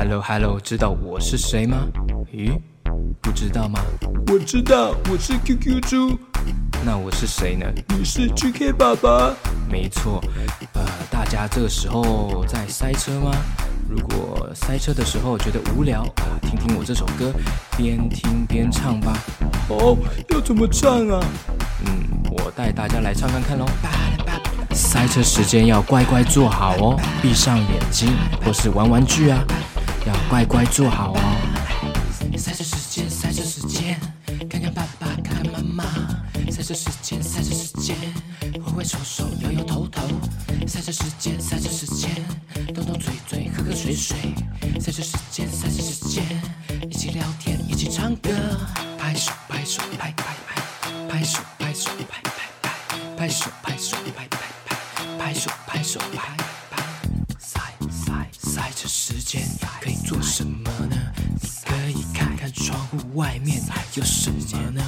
Hello Hello，知道我是谁吗？咦，不知道吗？我知道，我是 QQ 猪，那我是谁呢？你是 GK 爸爸。没错，呃，大家这个时候在塞车吗？如果塞车的时候觉得无聊啊，听听我这首歌，边听边唱吧。哦，要怎么唱啊？嗯，我带大家来唱看看喽。塞车时间要乖乖坐好哦，闭上眼睛或是玩玩具啊，要乖乖坐好哦。塞车时间，塞车时间，看看爸爸，看看妈妈。塞车时间，塞车时间，挥挥手手，摇摇头头。塞车时间，塞车时间，动动嘴嘴，喝喝水水。塞车时间，塞车时间，一起聊天，一起唱歌，拍手拍手拍拍拍，拍手拍手拍拍拍，么呢？你可以看看窗户外面有什么呢？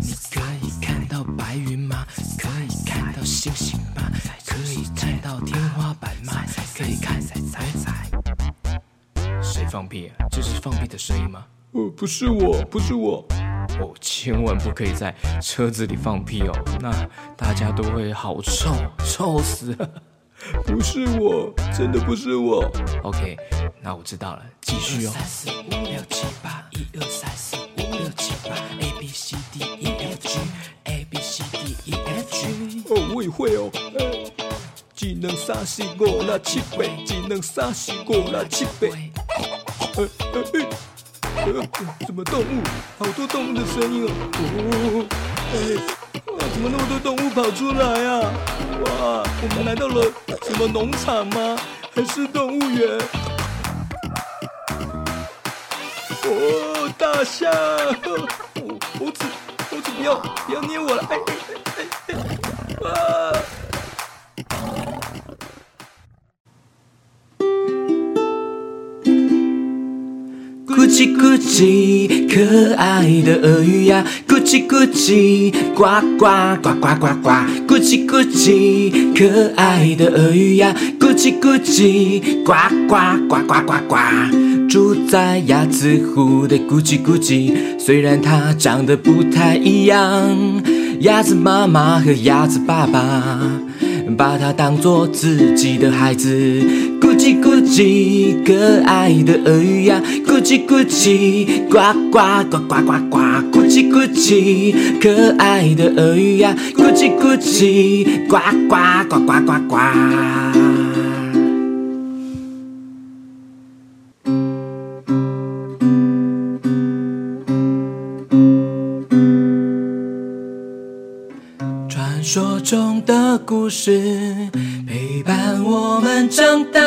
你可以看到白云吗？可以看到星星吗？可以看到天花板吗？可以看彩彩彩。谁放屁啊？这是放屁的声音吗？哦，不是我，不是我。哦，千万不可以在车子里放屁哦，那大家都会好臭，臭死了。不是我，真的不是我。OK，那我知道了，继续哦。三四五六七八，一二三四五六七八，A B C D E F G，A B C D E F G。哦，我也会哦。呃技能三四五六七八，技能三四五六七八。呃呃呃呃，什么动物？好多动物的声音哦。哦，哎，啊怎么那么多动物跑出来啊？哇，我们来到了什么农场吗？还是动物园？哦，大象！哦，猴子，猴子不要不要捏我了！哎哎哎哎哎！啊！叽咕叽，可爱的鳄鱼呀！咕叽咕叽，呱呱呱呱呱呱！咕叽咕叽，可爱的鳄鱼呀！咕叽咕叽，呱呱呱呱呱呱！住在鸭子湖的咕叽咕叽，虽然它长得不太一样，鸭子妈妈和鸭子爸爸把它当做自己的孩子。咕叽咕叽，可爱的鳄鱼呀！咕叽咕叽，呱呱呱呱呱呱！咕叽咕叽，可爱的鳄鱼呀！咕叽咕叽，呱呱呱呱呱呱！传说中的故事陪伴我们长大，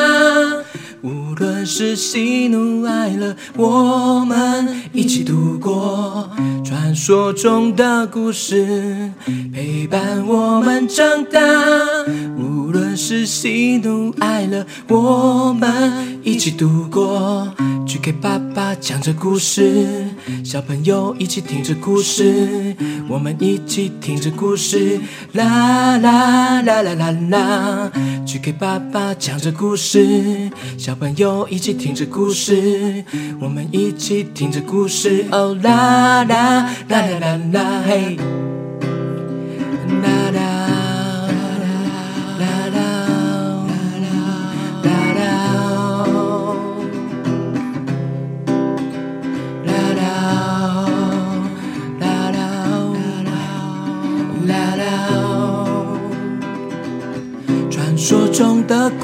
无论是喜怒哀乐，我们一起度过。传说中的故事。陪伴我们长大，无喜怒哀乐，我们一起度过。去给爸爸讲着故事，小朋友一起听着故事，我们一起听着故事，啦啦啦啦啦啦。去给爸爸讲着故事，小朋友一起听着故事，我们一起听着故事，哦啦啦啦啦啦啦，嘿，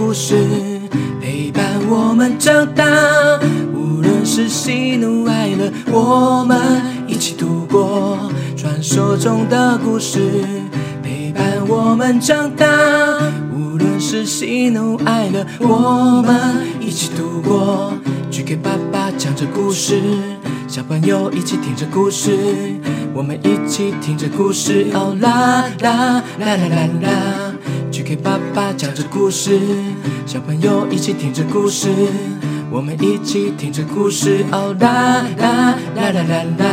故事陪伴我们长大，无论是喜怒哀乐，我们一起度过。传说中的故事陪伴我们长大，无论是喜怒哀乐，我们一起度过。去给爸爸讲着故事，小朋友一起听着故事，我们一起听着故事，哦啦啦啦啦啦啦。去给爸爸讲着故事，小朋友一起听着故事，我们一起听着故事，哦啦啦啦啦啦啦。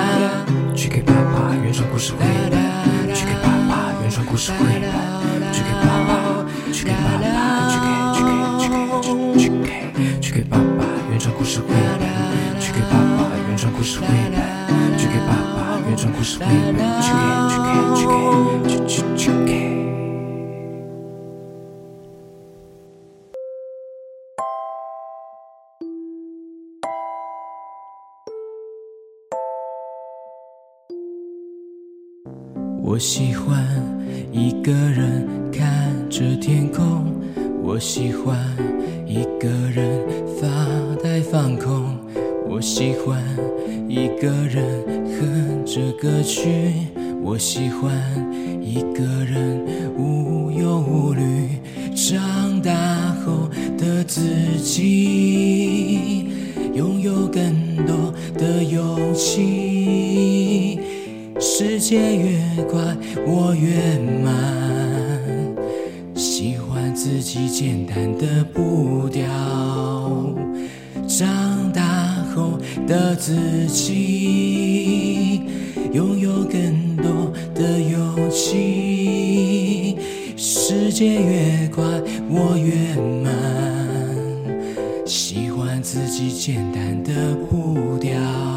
去给爸爸原创故事绘本，去给爸爸原创故事绘本，去给爸爸，去给爸爸，去给去给去给去去给去给爸爸原创故事绘本，去给爸爸原创故事绘本，去给爸爸原创故事绘本，去给去给去去去我喜欢一个人看着天空，我喜欢一个人发呆放空，我喜欢一个人哼着歌曲，我喜欢一个人无忧无虑。长大后的自己，拥有更多的勇气。世界越快，我越慢。喜欢自己简单的步调。长大后的自己，拥有更多的勇气。世界越快，我越慢。喜欢自己简单的步调。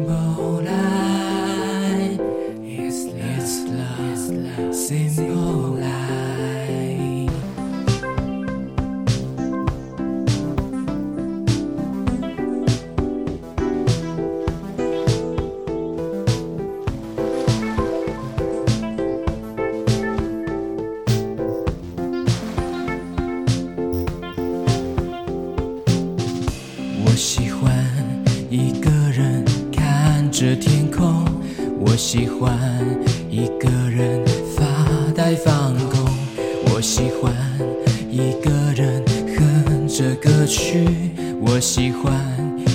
rainbow. 喜欢一个人发呆放空，我喜欢一个人哼着歌曲，我喜欢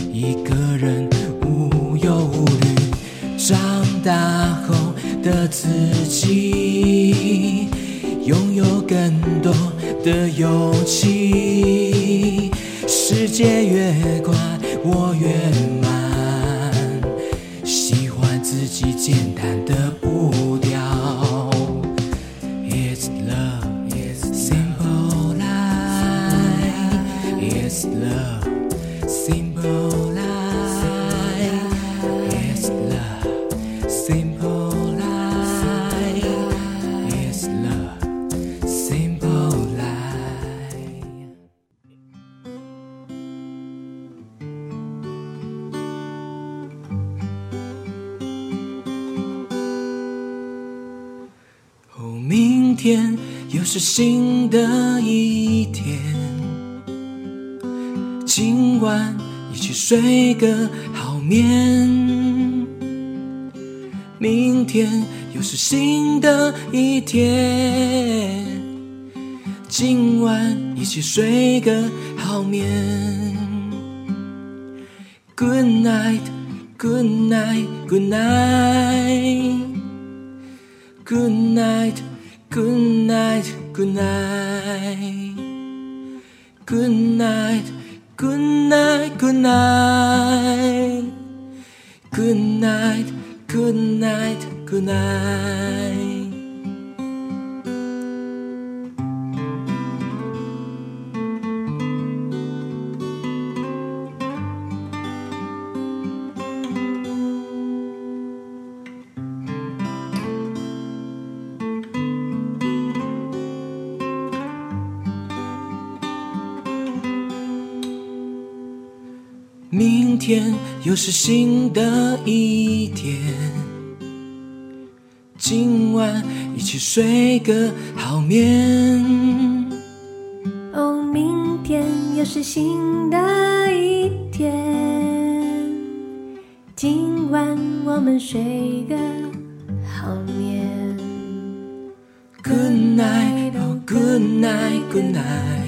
一个人无忧无虑。长大后的自己，拥有更多的勇气。世界越快，我越简单的天又是新的一天，今晚一起睡个好眠。明天又是新的一天，今晚一起睡个好眠。Good night, good night, good night. Good night, good night, good night. Good night, good night, good night. Good night, good night, good night. 明天又是新的一天，今晚一起睡个好眠。哦，明天又是新的一天，今晚我们睡个好眠。Good night, oh good night, good night.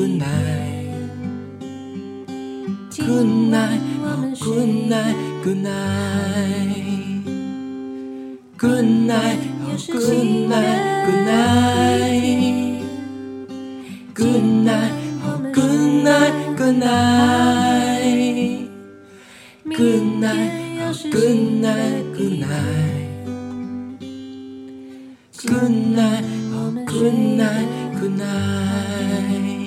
good night. Good night, oh, good night, good night. Good night, oh, good night, good night. Good night, oh, good night, good night. Good night, oh, good night, good night. Good night, oh, good night, good night.